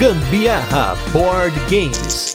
Gambiarra Board Games.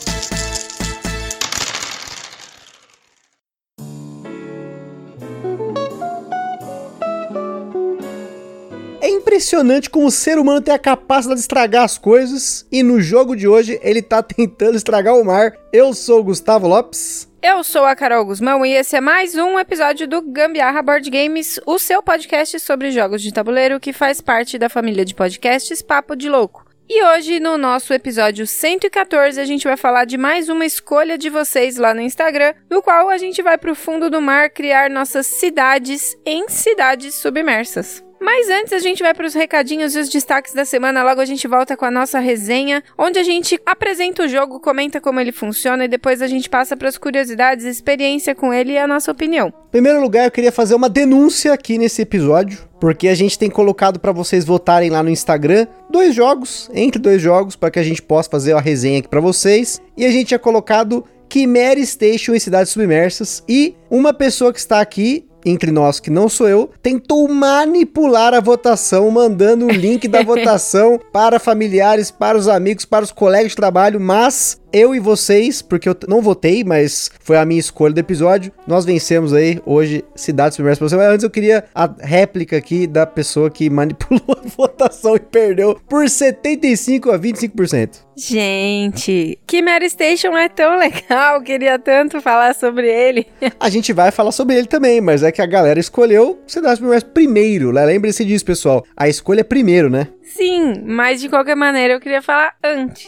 É impressionante como o ser humano tem a capacidade de estragar as coisas e no jogo de hoje ele tá tentando estragar o mar. Eu sou o Gustavo Lopes. Eu sou a Carol Guzmão e esse é mais um episódio do Gambiarra Board Games, o seu podcast sobre jogos de tabuleiro que faz parte da família de podcasts Papo de Louco. E hoje, no nosso episódio 114, a gente vai falar de mais uma escolha de vocês lá no Instagram, no qual a gente vai para o fundo do mar criar nossas cidades em cidades submersas. Mas antes a gente vai para os recadinhos e os destaques da semana. Logo a gente volta com a nossa resenha, onde a gente apresenta o jogo, comenta como ele funciona e depois a gente passa para as curiosidades, experiência com ele e a nossa opinião. Em primeiro lugar, eu queria fazer uma denúncia aqui nesse episódio, porque a gente tem colocado para vocês votarem lá no Instagram dois jogos, entre dois jogos, para que a gente possa fazer a resenha aqui para vocês. E a gente tinha colocado Chimera Station em Cidades Submersas e uma pessoa que está aqui entre nós, que não sou eu, tentou manipular a votação, mandando o link da votação para familiares, para os amigos, para os colegas de trabalho, mas eu e vocês, porque eu não votei, mas foi a minha escolha do episódio, nós vencemos aí hoje Cidades Submersas pra você. Mas antes eu queria a réplica aqui da pessoa que manipulou a votação e perdeu por 75 a 25%. Gente, Chimera Station é tão legal, queria tanto falar sobre ele. a gente vai falar sobre ele também, mas é que a galera escolheu Cidades Submersas primeiro, né? Lembre-se disso, pessoal. A escolha é primeiro, né? Sim, mas de qualquer maneira eu queria falar antes.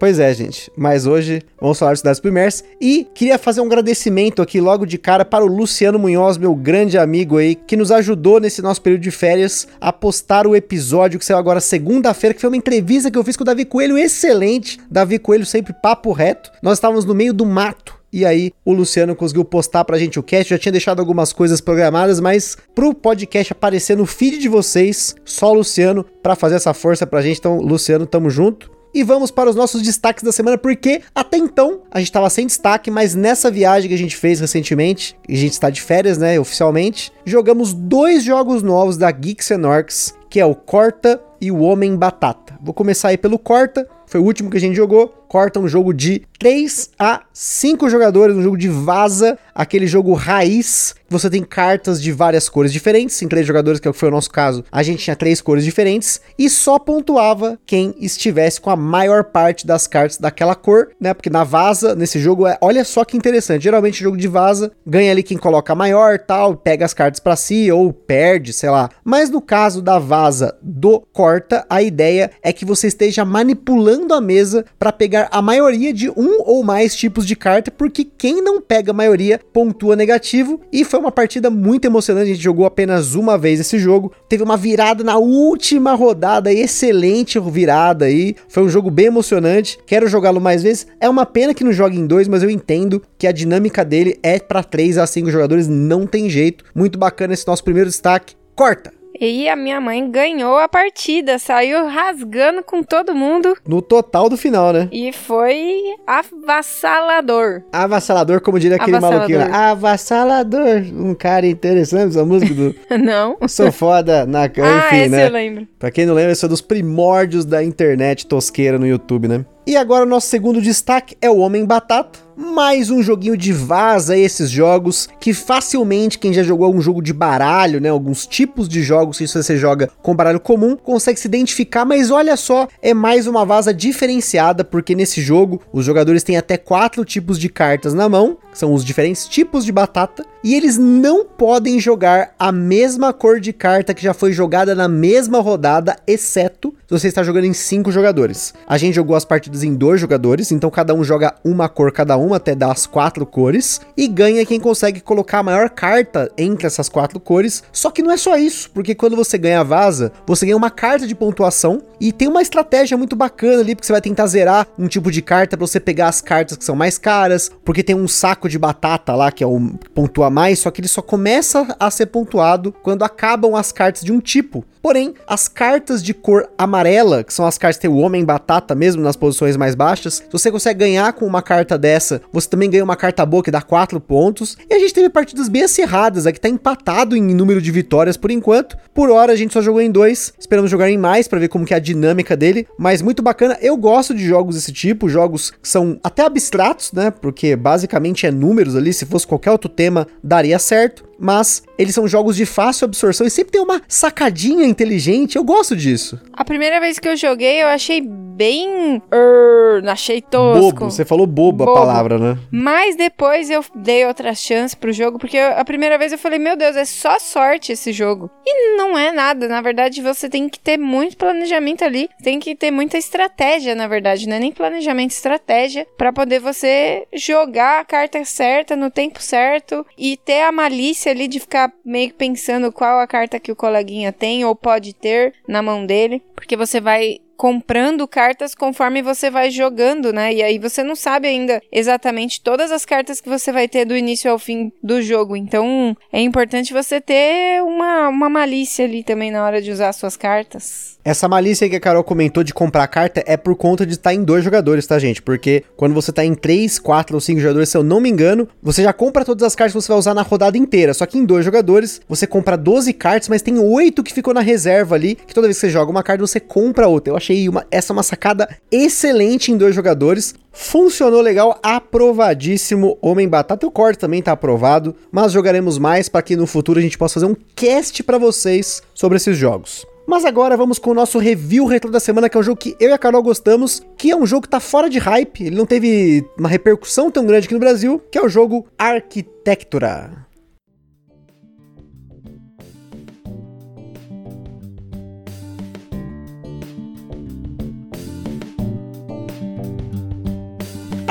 Pois é, gente. Mas hoje vamos falar de cidades primeiras. E queria fazer um agradecimento aqui logo de cara para o Luciano Munhoz, meu grande amigo aí, que nos ajudou nesse nosso período de férias a postar o episódio que saiu agora segunda-feira, que foi uma entrevista que eu fiz com o Davi Coelho, excelente. Davi Coelho sempre papo reto. Nós estávamos no meio do mato. E aí, o Luciano conseguiu postar pra gente o cast. Já tinha deixado algumas coisas programadas, mas pro podcast aparecer no feed de vocês, só o Luciano para fazer essa força pra gente. Então, Luciano, tamo junto. E vamos para os nossos destaques da semana, porque até então a gente estava sem destaque, mas nessa viagem que a gente fez recentemente, e a gente está de férias, né, oficialmente, jogamos dois jogos novos da Geeks and Orcs, que é o Corta e o Homem Batata. Vou começar aí pelo Corta, foi o último que a gente jogou. Corta um jogo de 3 a 5 jogadores, um jogo de vaza, aquele jogo raiz. Você tem cartas de várias cores diferentes, em três jogadores, que foi o nosso caso. A gente tinha três cores diferentes e só pontuava quem estivesse com a maior parte das cartas daquela cor, né? Porque na vaza, nesse jogo, é, olha só que interessante. Geralmente, jogo de vaza ganha ali quem coloca a maior, tal, pega as cartas para si ou perde, sei lá. Mas no caso da vaza do corta, a ideia é que você esteja manipulando a mesa para pegar a maioria de um ou mais tipos de carta, porque quem não pega a maioria pontua negativo. E foi uma partida muito emocionante. A gente jogou apenas uma vez esse jogo. Teve uma virada na última rodada, excelente virada aí. Foi um jogo bem emocionante. Quero jogá-lo mais vezes. É uma pena que não jogue em dois, mas eu entendo que a dinâmica dele é para 3 a 5 jogadores, não tem jeito. Muito bacana esse nosso primeiro destaque. Corta! E a minha mãe ganhou a partida, saiu rasgando com todo mundo. No total do final, né? E foi avassalador. Avassalador, como diria aquele maluquinho lá. Avassalador. Um cara interessante, essa música do. não. Sou foda na. Enfim, ah, esse né? eu lembro. Pra quem não lembra, esse é dos primórdios da internet tosqueira no YouTube, né? E agora nosso segundo destaque é o Homem Batata. Mais um joguinho de vaza esses jogos que facilmente quem já jogou algum jogo de baralho, né, alguns tipos de jogos que você joga com baralho comum, consegue se identificar, mas olha só, é mais uma vaza diferenciada porque nesse jogo os jogadores têm até quatro tipos de cartas na mão, que são os diferentes tipos de batata, e eles não podem jogar a mesma cor de carta que já foi jogada na mesma rodada, exceto se você está jogando em cinco jogadores. A gente jogou as partidas em dois jogadores, então cada um joga uma cor cada um até dar as quatro cores e ganha quem consegue colocar a maior carta entre essas quatro cores. Só que não é só isso, porque quando você ganha a vaza, você ganha uma carta de pontuação e tem uma estratégia muito bacana ali, porque você vai tentar zerar um tipo de carta para você pegar as cartas que são mais caras, porque tem um saco de batata lá que é o pontua mais, só que ele só começa a ser pontuado quando acabam as cartas de um tipo. Porém, as cartas de cor amarela, que são as cartas que tem o Homem Batata mesmo nas posições mais baixas. Se você consegue ganhar com uma carta dessa, você também ganha uma carta boa que dá 4 pontos. E a gente teve partidas bem acirradas, aqui tá empatado em número de vitórias por enquanto. Por hora a gente só jogou em dois, esperamos jogar em mais para ver como que é a dinâmica dele, mas muito bacana. Eu gosto de jogos desse tipo, jogos que são até abstratos, né? Porque basicamente é números ali, se fosse qualquer outro tema daria certo mas eles são jogos de fácil absorção e sempre tem uma sacadinha inteligente. Eu gosto disso. A primeira vez que eu joguei, eu achei bem. Achei tosco. Bobo, você falou bobo, bobo, a palavra, né? Mas depois eu dei outra chance pro jogo, porque eu, a primeira vez eu falei, meu Deus, é só sorte esse jogo. E não é nada. Na verdade, você tem que ter muito planejamento ali. Tem que ter muita estratégia, na verdade. Não é nem planejamento, estratégia. para poder você jogar a carta certa no tempo certo e ter a malícia ali de ficar meio que pensando qual a carta que o coleguinha tem ou pode ter na mão dele, porque você vai comprando cartas conforme você vai jogando, né? E aí você não sabe ainda exatamente todas as cartas que você vai ter do início ao fim do jogo. Então é importante você ter uma, uma malícia ali também na hora de usar suas cartas. Essa malícia que a Carol comentou de comprar carta é por conta de estar em dois jogadores, tá, gente? Porque quando você tá em três, quatro ou cinco jogadores, se eu não me engano, você já compra todas as cartas que você vai usar na rodada inteira. Só que em dois jogadores, você compra 12 cartas, mas tem oito que ficou na reserva ali, que toda vez que você joga uma carta, você compra outra. Eu achei uma, essa uma sacada excelente em dois jogadores. Funcionou legal, aprovadíssimo. Homem Batata, o corte também tá aprovado, mas jogaremos mais para que no futuro a gente possa fazer um cast para vocês sobre esses jogos. Mas agora vamos com o nosso review retro da semana, que é um jogo que eu e a Carol gostamos, que é um jogo que tá fora de hype, ele não teve uma repercussão tão grande aqui no Brasil, que é o jogo Arquitectura.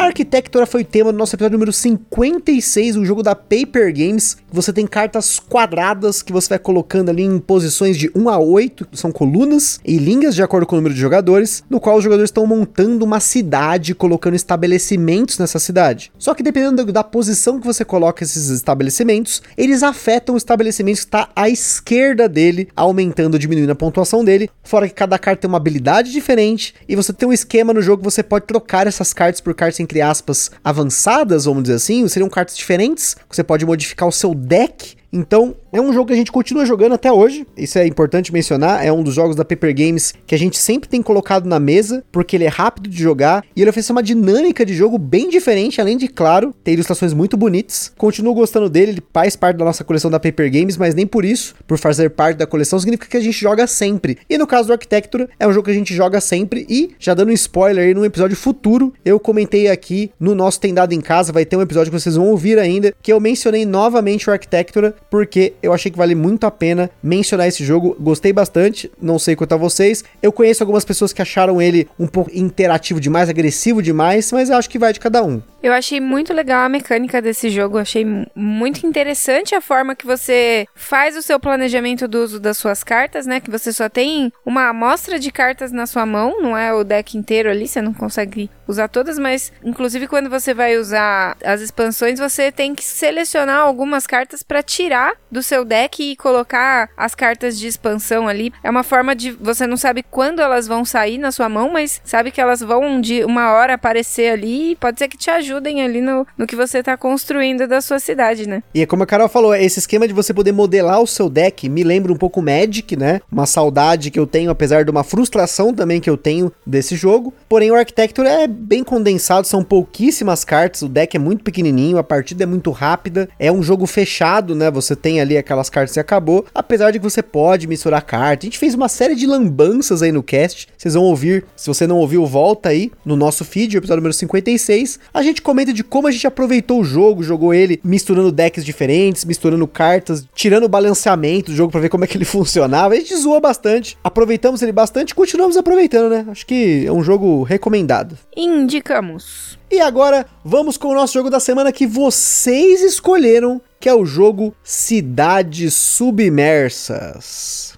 A Arquitectura foi tema do nosso episódio número 56, o jogo da Paper Games. Você tem cartas quadradas que você vai colocando ali em posições de 1 a 8, são colunas e linhas de acordo com o número de jogadores, no qual os jogadores estão montando uma cidade, colocando estabelecimentos nessa cidade. Só que dependendo da posição que você coloca esses estabelecimentos, eles afetam o estabelecimento que está à esquerda dele, aumentando ou diminuindo a pontuação dele. Fora que cada carta tem uma habilidade diferente e você tem um esquema no jogo que você pode trocar essas cartas por cartas entre aspas, avançadas, vamos dizer assim, seriam cartas diferentes, você pode modificar o seu deck. Então, é um jogo que a gente continua jogando até hoje. Isso é importante mencionar. É um dos jogos da Paper Games que a gente sempre tem colocado na mesa, porque ele é rápido de jogar e ele oferece uma dinâmica de jogo bem diferente, além de, claro, ter ilustrações muito bonitas. Continuo gostando dele, ele faz parte da nossa coleção da Paper Games, mas nem por isso, por fazer parte da coleção, significa que a gente joga sempre. E no caso do Architecture, é um jogo que a gente joga sempre e, já dando um spoiler aí, num episódio futuro, eu comentei aqui no nosso Tem Dado em Casa, vai ter um episódio que vocês vão ouvir ainda, que eu mencionei novamente o Architecture porque eu achei que vale muito a pena mencionar esse jogo. Gostei bastante, não sei quanto a vocês. Eu conheço algumas pessoas que acharam ele um pouco interativo demais, agressivo demais, mas eu acho que vai de cada um. Eu achei muito legal a mecânica desse jogo, achei muito interessante a forma que você faz o seu planejamento do uso das suas cartas, né? Que você só tem uma amostra de cartas na sua mão, não é o deck inteiro ali, você não consegue usar todas, mas inclusive quando você vai usar as expansões, você tem que selecionar algumas cartas para tirar do seu deck e colocar as cartas de expansão ali. É uma forma de você não sabe quando elas vão sair na sua mão, mas sabe que elas vão de uma hora aparecer ali e pode ser que te ajude ajudem ali no, no que você tá construindo da sua cidade, né? E é como a Carol falou, esse esquema de você poder modelar o seu deck me lembra um pouco Magic, né? Uma saudade que eu tenho, apesar de uma frustração também que eu tenho desse jogo. Porém, o Architecture é bem condensado, são pouquíssimas cartas, o deck é muito pequenininho, a partida é muito rápida, é um jogo fechado, né? Você tem ali aquelas cartas e acabou. Apesar de que você pode misturar cartas. A gente fez uma série de lambanças aí no cast, vocês vão ouvir. Se você não ouviu, volta aí no nosso feed, o episódio número 56. A gente comenta de como a gente aproveitou o jogo, jogou ele misturando decks diferentes, misturando cartas, tirando o balanceamento do jogo para ver como é que ele funcionava. A gente zoou bastante, aproveitamos ele bastante e continuamos aproveitando, né? Acho que é um jogo recomendado. Indicamos. E agora vamos com o nosso jogo da semana que vocês escolheram, que é o jogo Cidades Submersas.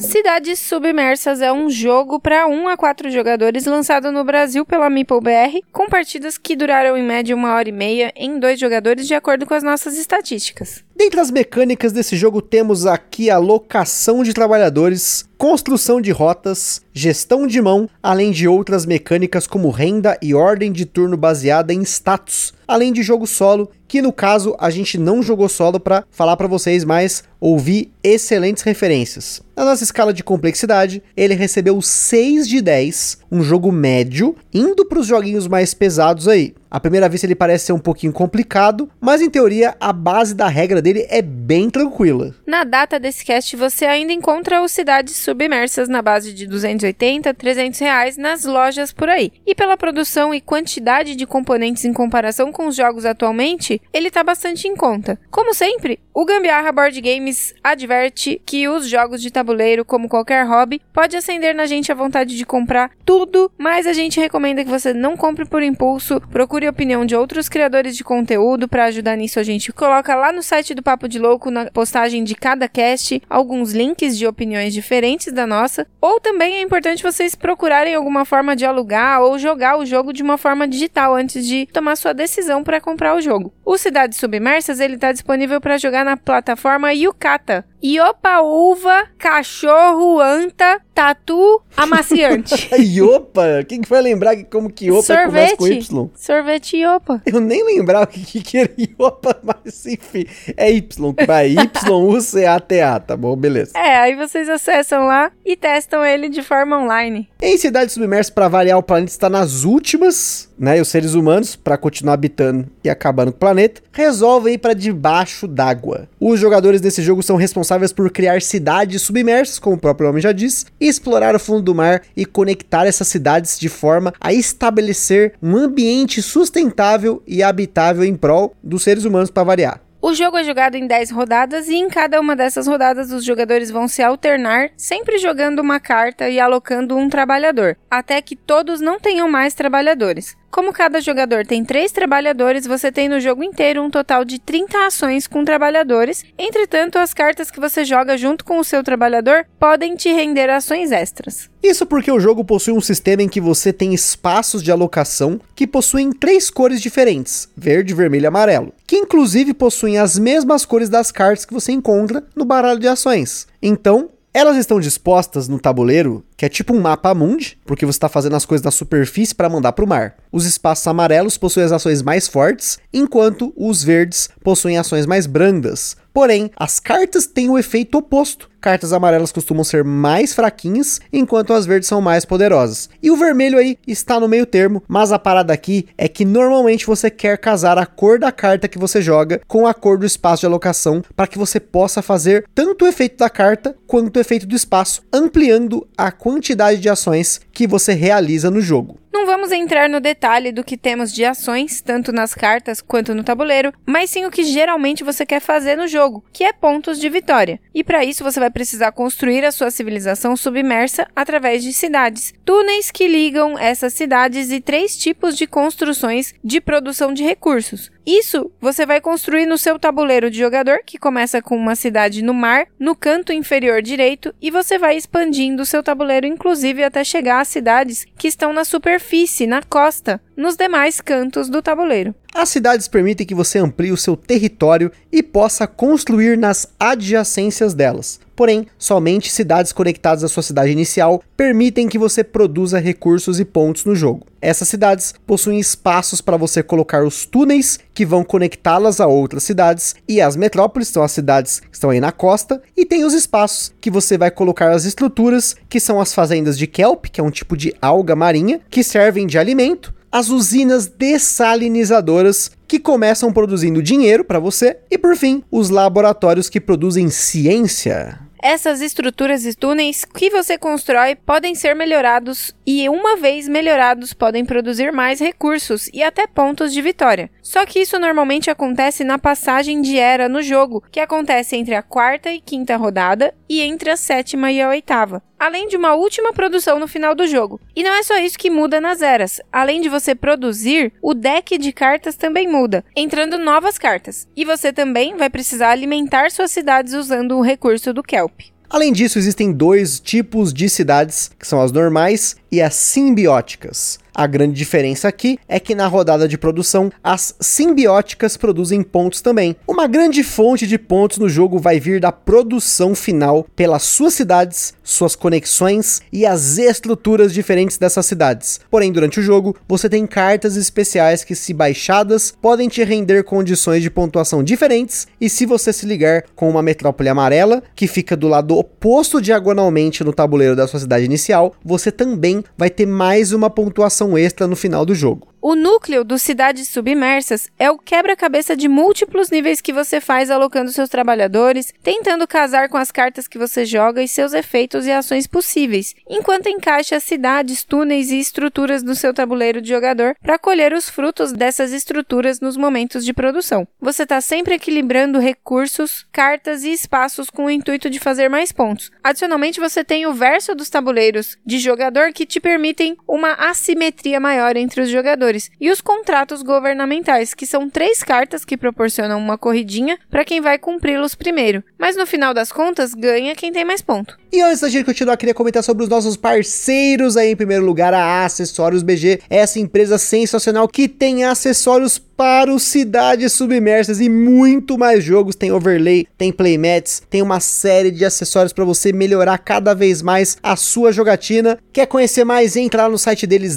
Cidades Submersas é um jogo para 1 a 4 jogadores lançado no Brasil pela Meeple BR, com partidas que duraram em média uma hora e meia em dois jogadores, de acordo com as nossas estatísticas. Dentre as mecânicas desse jogo temos aqui a locação de trabalhadores, construção de rotas, gestão de mão, além de outras mecânicas como renda e ordem de turno baseada em status, além de jogo solo, que no caso a gente não jogou solo para falar para vocês, mas ouvi excelentes referências. Na nossa escala de complexidade, ele recebeu 6 de 10, um jogo médio, indo para os joguinhos mais pesados aí. À primeira vista ele parece ser um pouquinho complicado, mas em teoria a base da regra dele é bem tranquila. Na data desse cast você ainda encontra o Cidades Submersas na base de 280, 300 reais nas lojas por aí. E pela produção e quantidade de componentes em comparação com os jogos atualmente, ele está bastante em conta. Como sempre, o Gambiarra Board Games adverte que os jogos de tabuleiro, como qualquer hobby, pode acender na gente a vontade de comprar tudo, mas a gente recomenda que você não compre por impulso, procure a opinião de outros criadores de conteúdo para ajudar nisso a gente coloca lá no site do Papo de Louco na postagem de cada cast alguns links de opiniões diferentes da nossa, ou também é importante vocês procurarem alguma forma de alugar ou jogar o jogo de uma forma digital antes de tomar sua decisão para comprar o jogo. O Cidades Submersas ele está disponível para jogar na plataforma Yukata. Iopa uva, cachorro, anta, tatu, amaciante. Iopa? Quem que vai lembrar que como que Iopa começa com Y? Sorvete Iopa. Eu nem lembrava o que, que era Iopa, mas enfim, é Y, vai Y-U-C-A-T-A, tá bom? Beleza. É, aí vocês acessam lá e testam ele de forma online. Em Cidade Submersa, para variar, o planeta está nas últimas, né? E os seres humanos, para continuar habitando e acabando com o planeta, resolvem ir para debaixo d'água. Os jogadores desse jogo são responsáveis por criar cidades submersas, como o próprio nome já diz, e explorar o fundo do mar e conectar essas cidades de forma a estabelecer um ambiente sustentável e habitável em prol dos seres humanos para variar. O jogo é jogado em 10 rodadas e em cada uma dessas rodadas os jogadores vão se alternar, sempre jogando uma carta e alocando um trabalhador, até que todos não tenham mais trabalhadores. Como cada jogador tem 3 trabalhadores, você tem no jogo inteiro um total de 30 ações com trabalhadores. Entretanto, as cartas que você joga junto com o seu trabalhador podem te render ações extras. Isso porque o jogo possui um sistema em que você tem espaços de alocação que possuem três cores diferentes: verde, vermelho e amarelo, que inclusive possuem as mesmas cores das cartas que você encontra no baralho de ações. Então, elas estão dispostas no tabuleiro, que é tipo um mapa mundi, porque você está fazendo as coisas na superfície para mandar para o mar. Os espaços amarelos possuem as ações mais fortes, enquanto os verdes possuem ações mais brandas. Porém, as cartas têm o efeito oposto. Cartas amarelas costumam ser mais fraquinhas, enquanto as verdes são mais poderosas. E o vermelho aí está no meio termo, mas a parada aqui é que normalmente você quer casar a cor da carta que você joga com a cor do espaço de alocação para que você possa fazer tanto o efeito da carta quanto o efeito do espaço, ampliando a quantidade de ações que você realiza no jogo. Não vamos entrar no detalhe do que temos de ações, tanto nas cartas quanto no tabuleiro, mas sim o que geralmente você quer fazer no jogo, que é pontos de vitória. E para isso você vai precisar construir a sua civilização submersa através de cidades, túneis que ligam essas cidades e três tipos de construções de produção de recursos. Isso você vai construir no seu tabuleiro de jogador, que começa com uma cidade no mar, no canto inferior direito, e você vai expandindo o seu tabuleiro, inclusive até chegar às cidades que estão na superfície, na costa, nos demais cantos do tabuleiro. As cidades permitem que você amplie o seu território e possa construir nas adjacências delas. Porém, somente cidades conectadas à sua cidade inicial permitem que você produza recursos e pontos no jogo. Essas cidades possuem espaços para você colocar os túneis que vão conectá-las a outras cidades, e as metrópoles são as cidades que estão aí na costa, e tem os espaços que você vai colocar as estruturas, que são as fazendas de kelp, que é um tipo de alga marinha, que servem de alimento, as usinas dessalinizadoras que começam produzindo dinheiro para você e por fim, os laboratórios que produzem ciência. Essas estruturas e túneis que você constrói podem ser melhorados e, uma vez melhorados, podem produzir mais recursos e até pontos de vitória. Só que isso normalmente acontece na passagem de era no jogo, que acontece entre a quarta e quinta rodada e entre a sétima e a oitava além de uma última produção no final do jogo. E não é só isso que muda nas eras. Além de você produzir, o deck de cartas também muda, entrando novas cartas. E você também vai precisar alimentar suas cidades usando o recurso do Kelp. Além disso, existem dois tipos de cidades, que são as normais e as simbióticas. A grande diferença aqui é que na rodada de produção, as simbióticas produzem pontos também. Uma grande fonte de pontos no jogo vai vir da produção final pelas suas cidades, suas conexões e as estruturas diferentes dessas cidades. Porém, durante o jogo, você tem cartas especiais que, se baixadas, podem te render condições de pontuação diferentes. E se você se ligar com uma metrópole amarela, que fica do lado oposto diagonalmente no tabuleiro da sua cidade inicial, você também vai ter mais uma pontuação extra no final do jogo. O núcleo do Cidades Submersas é o quebra-cabeça de múltiplos níveis que você faz alocando seus trabalhadores, tentando casar com as cartas que você joga e seus efeitos e ações possíveis, enquanto encaixa cidades, túneis e estruturas no seu tabuleiro de jogador para colher os frutos dessas estruturas nos momentos de produção. Você está sempre equilibrando recursos, cartas e espaços com o intuito de fazer mais pontos. Adicionalmente, você tem o verso dos tabuleiros de jogador que te permitem uma assimetria maior entre os jogadores e os contratos governamentais, que são três cartas que proporcionam uma corridinha para quem vai cumpri-los primeiro. Mas no final das contas, ganha quem tem mais ponto. E antes da gente continuar, queria comentar sobre os nossos parceiros aí. Em primeiro lugar, a Acessórios BG, essa empresa sensacional que tem acessórios para os cidades submersas e muito mais jogos. Tem overlay, tem playmats, tem uma série de acessórios para você melhorar cada vez mais a sua jogatina. Quer conhecer mais? Entra lá no site deles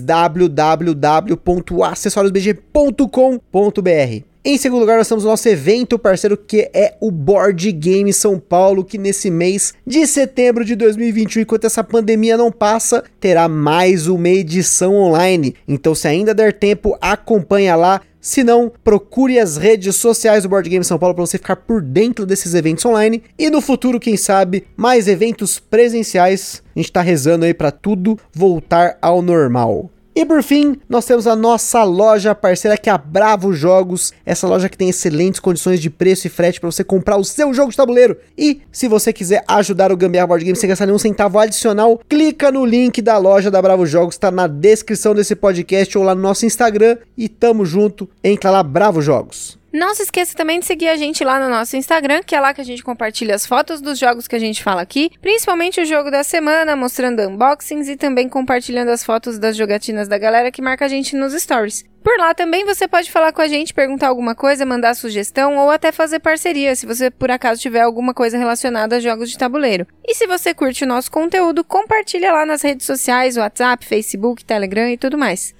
www.acessoriosbg.com.br. Em segundo lugar, nós temos o nosso evento parceiro que é o Board Game São Paulo, que nesse mês de setembro de 2021, enquanto essa pandemia não passa, terá mais uma edição online. Então, se ainda der tempo, acompanha lá. Se não, procure as redes sociais do Board Game São Paulo para você ficar por dentro desses eventos online e no futuro, quem sabe, mais eventos presenciais. A gente está rezando aí para tudo voltar ao normal. E por fim, nós temos a nossa loja parceira que é a Bravo Jogos, essa loja que tem excelentes condições de preço e frete para você comprar o seu jogo de tabuleiro. E se você quiser ajudar o Gambiarra Board Game sem gastar nenhum centavo adicional, clica no link da loja da Bravo Jogos, está na descrição desse podcast ou lá no nosso Instagram e tamo junto, entra lá Bravo Jogos. Não se esqueça também de seguir a gente lá no nosso Instagram, que é lá que a gente compartilha as fotos dos jogos que a gente fala aqui, principalmente o jogo da semana, mostrando unboxings e também compartilhando as fotos das jogatinas da galera que marca a gente nos stories. Por lá também você pode falar com a gente, perguntar alguma coisa, mandar sugestão ou até fazer parceria, se você por acaso tiver alguma coisa relacionada a jogos de tabuleiro. E se você curte o nosso conteúdo, compartilha lá nas redes sociais, WhatsApp, Facebook, Telegram e tudo mais.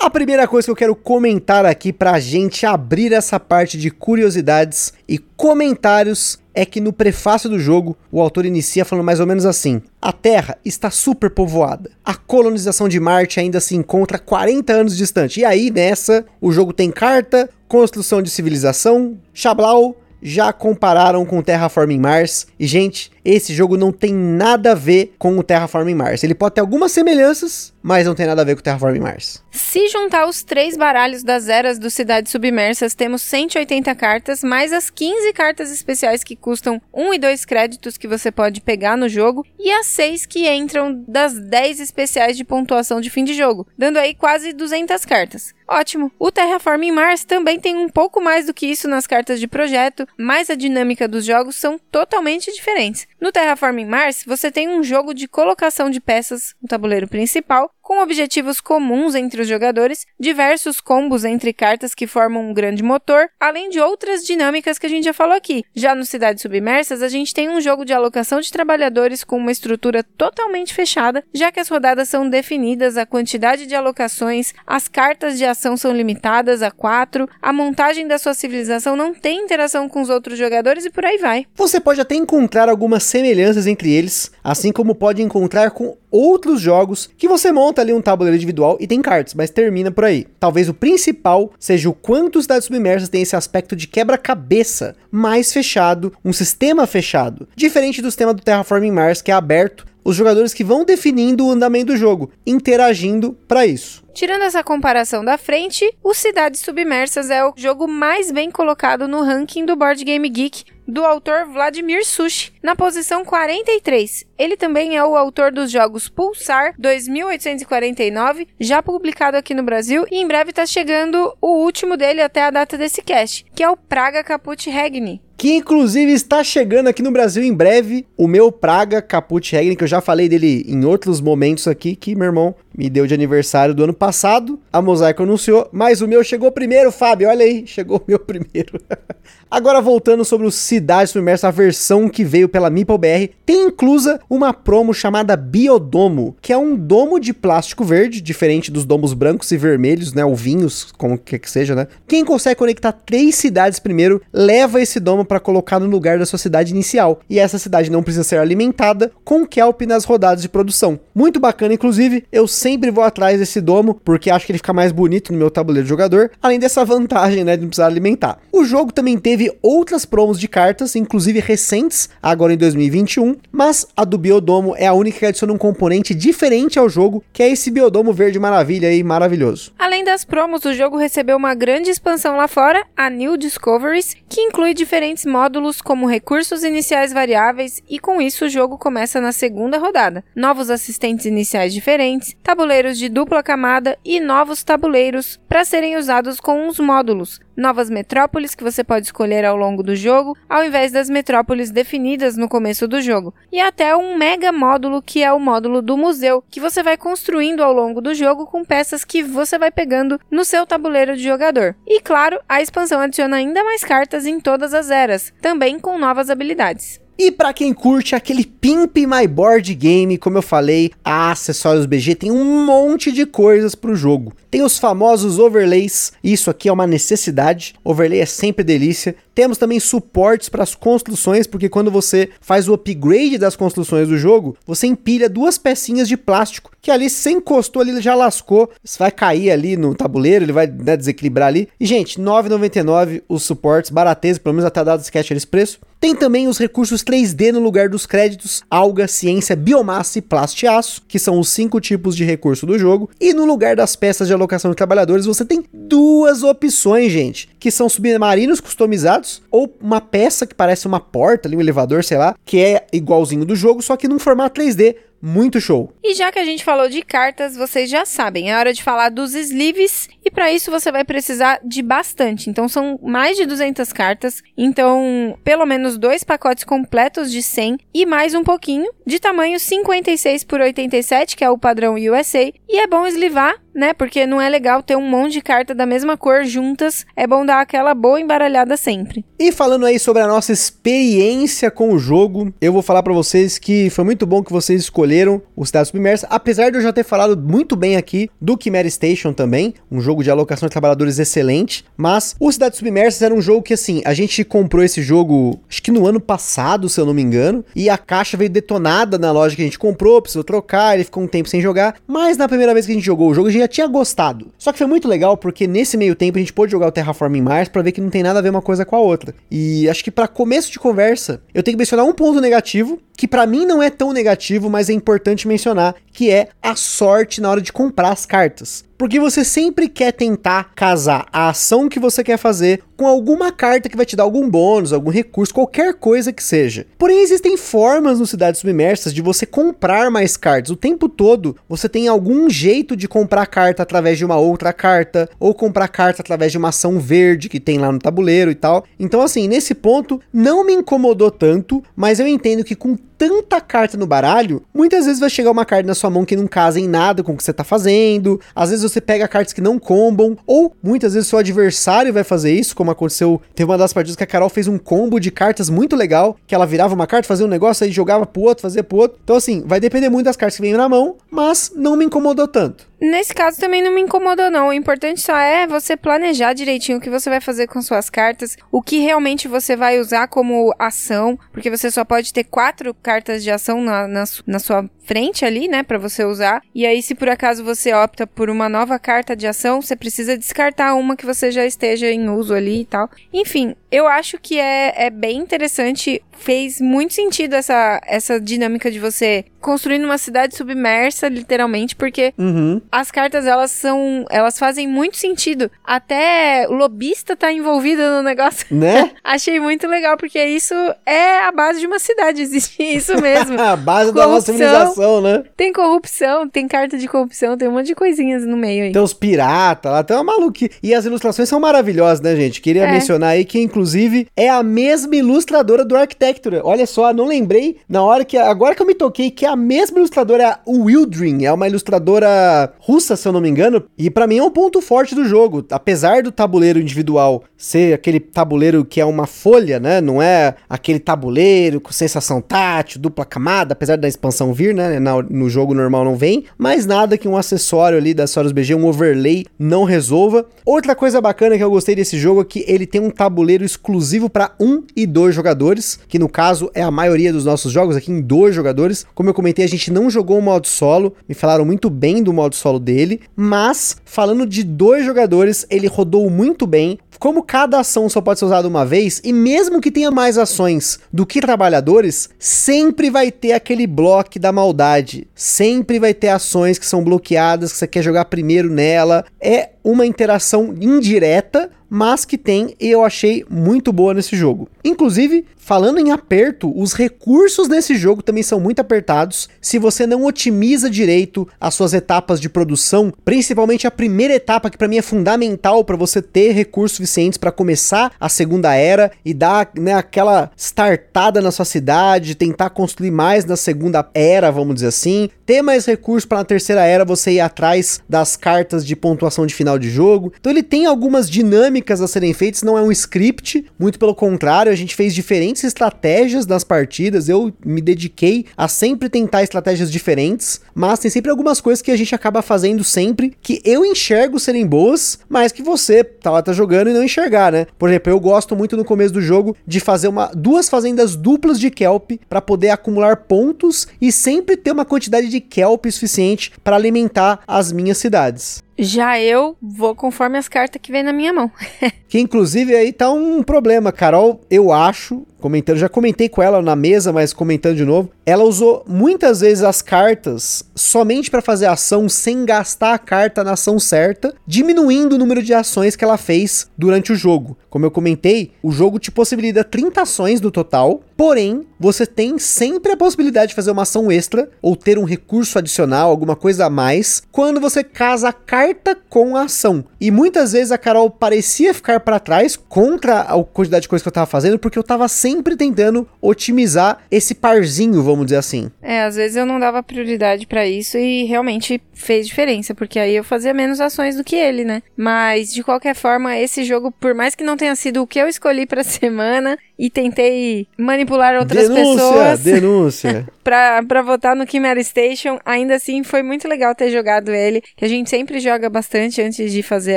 A primeira coisa que eu quero comentar aqui pra gente abrir essa parte de curiosidades e comentários é que no prefácio do jogo o autor inicia falando mais ou menos assim: A Terra está super povoada. A colonização de Marte ainda se encontra 40 anos distante. E aí nessa, o jogo tem carta, construção de civilização, Chablau, já compararam com Terraforming Mars. E, gente, esse jogo não tem nada a ver com o Terraforming Mars. Ele pode ter algumas semelhanças, mas não tem nada a ver com o Terraforming Mars. Se juntar os três baralhos das eras do Cidades Submersas, temos 180 cartas, mais as 15 cartas especiais que custam 1 e 2 créditos que você pode pegar no jogo, e as 6 que entram das 10 especiais de pontuação de fim de jogo, dando aí quase 200 cartas. Ótimo! O Terraforming Mars também tem um pouco mais do que isso nas cartas de projeto, mas a dinâmica dos jogos são totalmente diferentes. No Terraforming Mars, você tem um jogo de colocação de peças no tabuleiro principal, com objetivos comuns entre os jogadores, diversos combos entre cartas que formam um grande motor, além de outras dinâmicas que a gente já falou aqui. Já no Cidades Submersas, a gente tem um jogo de alocação de trabalhadores com uma estrutura totalmente fechada, já que as rodadas são definidas, a quantidade de alocações, as cartas de ação são limitadas a quatro, a montagem da sua civilização não tem interação com os outros jogadores e por aí vai. Você pode até encontrar algumas semelhanças entre eles, assim como pode encontrar com outros jogos que você monta ali um tabuleiro individual e tem cartas, mas termina por aí. Talvez o principal seja o quanto Cidades Submersas tem esse aspecto de quebra-cabeça mais fechado, um sistema fechado, diferente do sistema do Terraforming Mars que é aberto, os jogadores que vão definindo o andamento do jogo, interagindo para isso. Tirando essa comparação da frente, o Cidades Submersas é o jogo mais bem colocado no ranking do Board Game Geek do autor Vladimir Sushi, na posição 43. Ele também é o autor dos jogos Pulsar 2849, já publicado aqui no Brasil, e em breve está chegando o último dele até a data desse cast, que é o Praga Caput Regni. Que inclusive está chegando aqui no Brasil em breve, o meu Praga Caput Regni, que eu já falei dele em outros momentos aqui, que meu irmão me deu de aniversário do ano passado. A Mosaico anunciou, mas o meu chegou primeiro, Fábio. Olha aí, chegou o meu primeiro. Agora voltando sobre o Cidade Submersa, a versão que veio pela Meeple BR, tem inclusa uma promo chamada Biodomo, que é um domo de plástico verde, diferente dos domos brancos e vermelhos, né, ou vinhos, como que que seja, né? Quem consegue conectar três cidades primeiro, leva esse domo para colocar no lugar da sua cidade inicial, e essa cidade não precisa ser alimentada com kelp nas rodadas de produção. Muito bacana, inclusive, eu sempre vou atrás desse domo, porque acho que ele fica mais bonito no meu tabuleiro de jogador, além dessa vantagem, né, de não precisar alimentar. O jogo também teve outras promos de cartas, inclusive recentes, agora em 2021, mas a do Biodomo é a única que adiciona um componente diferente ao jogo, que é esse Biodomo verde maravilha e maravilhoso. Além das promos, o jogo recebeu uma grande expansão lá fora, a New Discoveries, que inclui diferentes módulos como recursos iniciais variáveis e com isso o jogo começa na segunda rodada. Novos assistentes iniciais diferentes, tabuleiros de dupla camada e novos tabuleiros para serem usados com os módulos, novas metrópoles que você pode escolher ao longo do jogo, ao invés das metrópoles definidas no começo do jogo, e até um mega módulo que é o módulo do museu, que você vai construindo ao longo do jogo com peças que você vai pegando no seu tabuleiro de jogador. E claro, a expansão adiciona ainda mais cartas em todas as eras, também com novas habilidades. E para quem curte aquele Pimp My Board Game, como eu falei, a Acessórios BG tem um monte de coisas pro jogo. Tem os famosos overlays, isso aqui é uma necessidade. Overlay é sempre delícia. Temos também suportes para as construções, porque quando você faz o upgrade das construções do jogo, você empilha duas pecinhas de plástico, que ali se encostou ali já lascou, você vai cair ali no tabuleiro, ele vai né, desequilibrar ali. E gente, R$ 9,99 os suportes, barateza, pelo menos até dado sketch eles preço. Tem também os recursos 3D no lugar dos créditos, alga, ciência, biomassa e plastiaço, que são os cinco tipos de recurso do jogo. E no lugar das peças de alocação de trabalhadores, você tem duas opções, gente, que são submarinos customizados ou uma peça que parece uma porta, ali, um elevador, sei lá, que é igualzinho do jogo, só que num formato 3D muito show. E já que a gente falou de cartas, vocês já sabem, é hora de falar dos sleeves e para isso você vai precisar de bastante. Então são mais de 200 cartas, então pelo menos dois pacotes completos de 100 e mais um pouquinho de tamanho 56 por 87, que é o padrão USA, e é bom eslivar né? Porque não é legal ter um monte de carta da mesma cor juntas. É bom dar aquela boa embaralhada sempre. E falando aí sobre a nossa experiência com o jogo, eu vou falar para vocês que foi muito bom que vocês escolheram o Cidade Submersa, apesar de eu já ter falado muito bem aqui do Chimera Station também, um jogo de alocação de trabalhadores excelente, mas o Cidade Submersa era um jogo que assim, a gente comprou esse jogo acho que no ano passado, se eu não me engano, e a caixa veio detonada na loja que a gente comprou, precisou trocar, ele ficou um tempo sem jogar, mas na primeira vez que a gente jogou o jogo, a gente tinha gostado. Só que foi muito legal porque nesse meio tempo a gente pôde jogar o Terraforming Mars para ver que não tem nada a ver uma coisa com a outra. E acho que para começo de conversa, eu tenho que mencionar um ponto negativo, que para mim não é tão negativo, mas é importante mencionar, que é a sorte na hora de comprar as cartas. Porque você sempre quer tentar casar a ação que você quer fazer com alguma carta que vai te dar algum bônus, algum recurso, qualquer coisa que seja. Porém, existem formas no Cidades Submersas de você comprar mais cartas. O tempo todo você tem algum jeito de comprar carta através de uma outra carta, ou comprar carta através de uma ação verde que tem lá no tabuleiro e tal. Então, assim, nesse ponto, não me incomodou tanto, mas eu entendo que com tanta carta no baralho, muitas vezes vai chegar uma carta na sua mão que não casa em nada com o que você tá fazendo. Às vezes você pega cartas que não combam, ou muitas vezes seu adversário vai fazer isso, como aconteceu. Teve uma das partidas que a Carol fez um combo de cartas muito legal, que ela virava uma carta, fazia um negócio, aí jogava pro outro, fazia pro outro. Então, assim, vai depender muito das cartas que vem na mão, mas não me incomodou tanto. Nesse caso também não me incomodou, não. O importante só é você planejar direitinho o que você vai fazer com suas cartas, o que realmente você vai usar como ação, porque você só pode ter quatro cartas de ação na, na, na sua frente ali, né, para você usar. E aí, se por acaso você opta por uma nova carta de ação, você precisa descartar uma que você já esteja em uso ali e tal. Enfim, eu acho que é, é bem interessante. Fez muito sentido essa, essa dinâmica de você construir numa cidade submersa, literalmente, porque Uhum. as cartas elas são. Elas fazem muito sentido. Até o lobista tá envolvido no negócio. Né? Achei muito legal, porque isso é a base de uma cidade. Existe isso mesmo. a base da nossa Corrupção. civilização. Ilustração, né? Tem corrupção, tem carta de corrupção, tem um monte de coisinhas no meio aí. Tem os piratas lá, tem uma maluquice. E as ilustrações são maravilhosas, né, gente? Queria É. mencionar aí que, inclusive, é a mesma ilustradora do Architecture. Olha só, não lembrei na hora que. Agora que eu me toquei, que é a mesma ilustradora, é a Wildring. É uma ilustradora russa, se eu não me engano. E pra mim é um ponto forte do jogo. Apesar do tabuleiro individual ser aquele tabuleiro que é uma folha, né? Não é aquele tabuleiro com sensação tátil, dupla camada, apesar da expansão vir, né? Na- no jogo normal não vem. Mas nada que um acessório ali da Soros BG, um overlay, não resolva. Outra coisa bacana que eu gostei desse jogo é que ele tem um tabuleiro exclusivo para um e dois jogadores, que no caso é a maioria dos nossos jogos aqui em dois jogadores. Como eu comentei, a gente não jogou o modo solo, me falaram muito bem do modo solo dele, mas falando de dois jogadores, ele rodou muito bem. Como cada ação só pode ser usada uma vez, e mesmo que tenha mais ações do que trabalhadores, sempre vai ter aquele bloco da maldade. Sempre vai ter ações que são bloqueadas, que você quer jogar primeiro nela. É uma interação indireta, mas que tem e eu achei muito boa nesse jogo. Inclusive, falando em aperto, os recursos nesse jogo também são muito apertados. Se você não otimiza direito as suas etapas de produção, principalmente a primeira etapa que para mim é fundamental para você ter recursos suficientes para começar a segunda era e dar né, aquela startada na sua cidade, tentar construir mais na segunda era, vamos dizer assim, ter mais recursos para na terceira era você ir atrás das cartas de pontuação de final de jogo. Então ele tem algumas dinâmicas a serem feitas, não é um script, muito pelo contrário, a gente fez diferentes estratégias nas partidas, eu me dediquei a sempre tentar estratégias diferentes, mas tem sempre algumas coisas que a gente acaba fazendo sempre que eu enxergo serem boas, mas que você tá lá tá jogando e não enxergar, né? Por exemplo, eu gosto muito no começo do jogo de fazer uma duas fazendas duplas de kelp para poder acumular pontos e sempre ter uma quantidade de kelp suficiente para alimentar as minhas cidades. Já eu vou conforme as cartas que vem na minha mão. Que inclusive aí tá um problema, Carol, eu acho, comentando, já comentei com ela na mesa, mas comentando de novo, ela usou muitas vezes as cartas somente para fazer ação sem gastar a carta na ação certa, diminuindo o número de ações que ela fez durante o jogo. Como eu comentei, o jogo te possibilita 30 ações no total, porém, você tem sempre a possibilidade de fazer uma ação extra ou ter um recurso adicional, alguma coisa a mais, quando você casa a carta com a ação. E muitas vezes a Carol parecia ficar para trás contra a quantidade de coisa que eu tava fazendo, porque eu tava sempre tentando otimizar esse parzinho, vamos dizer assim. É, às vezes eu não dava prioridade pra isso e realmente fez diferença, porque aí eu fazia menos ações do que ele, né? Mas de qualquer forma, esse jogo, por mais que não tenha sido o que eu escolhi pra semana e tentei manipular outras denúncia, pessoas denúncia. pra, pra votar no Chimera Station, ainda assim foi muito legal ter jogado ele, que a gente sempre joga bastante antes de fazer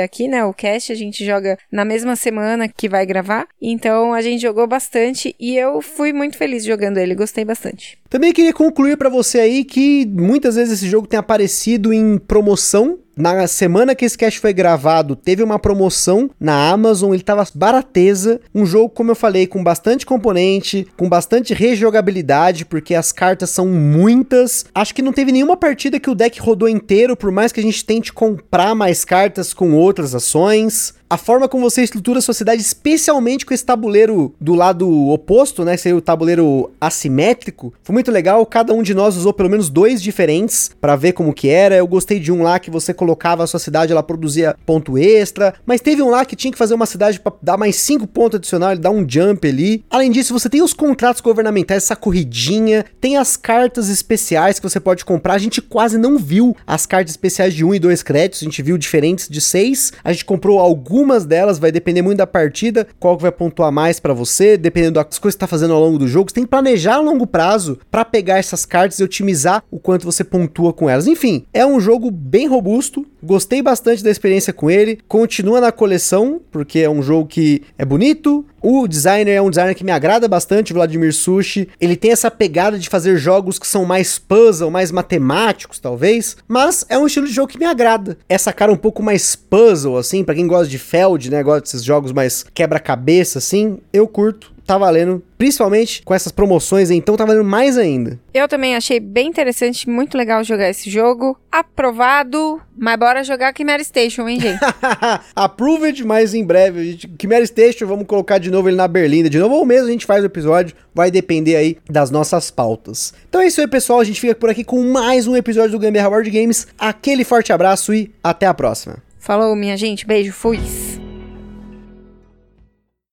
aqui, né? O cast, a gente joga na mesma semana que vai gravar. Então a gente jogou bastante e eu fui muito feliz jogando ele, gostei bastante. Também queria concluir para você aí que muitas vezes esse jogo tem aparecido em promoção. Na semana que esse cast foi gravado, teve uma promoção na Amazon, ele tava barateza. Um jogo, como eu falei, com bastante componente, com bastante rejogabilidade, porque as cartas são muitas. Acho que não teve nenhuma partida que o deck rodou inteiro, por mais que a gente tente comprar mais cartas com outras ações a forma como você estrutura a sua cidade, especialmente com esse tabuleiro do lado oposto, né? Seria o tabuleiro assimétrico. Foi muito legal. Cada um de nós usou pelo menos dois diferentes para ver como que era. Eu gostei de um lá que você colocava a sua cidade, ela produzia ponto extra. Mas teve um lá que tinha que fazer uma cidade para dar mais cinco pontos adicionais, dar um jump ali. Além disso, você tem os contratos governamentais, essa corridinha, tem as cartas especiais que você pode comprar. A gente quase não viu as cartas especiais de um e dois créditos. A gente viu diferentes de seis. A gente comprou algumas algumas delas vai depender muito da partida, qual que vai pontuar mais para você, dependendo das coisas que tá fazendo ao longo do jogo. Você tem que planejar a longo prazo para pegar essas cartas e otimizar o quanto você pontua com elas. Enfim, é um jogo bem robusto. Gostei bastante da experiência com ele. Continua na coleção, porque é um jogo que é bonito, o designer é um designer que me agrada bastante, Vladimir Sushi. Ele tem essa pegada de fazer jogos que são mais puzzle, mais matemáticos, talvez. Mas é um estilo de jogo que me agrada. Essa cara um pouco mais puzzle, assim, para quem gosta de Feld, né? Gosta desses jogos mais quebra-cabeça, assim. Eu curto. Tá valendo, principalmente com essas promoções, então tá valendo mais ainda. Eu também achei bem interessante, muito legal jogar esse jogo. Aprovado, mas bora jogar Chimera Station, hein, gente? Approved, mas em breve. Chimera Station, vamos colocar de novo ele na Berlinda. De novo, ou mesmo a gente faz o episódio, vai depender aí das nossas pautas. Então é isso aí, pessoal. A gente fica por aqui com mais um episódio do Gambiarra Board Games. Aquele forte abraço e até a próxima. Falou, minha gente. Beijo, fui.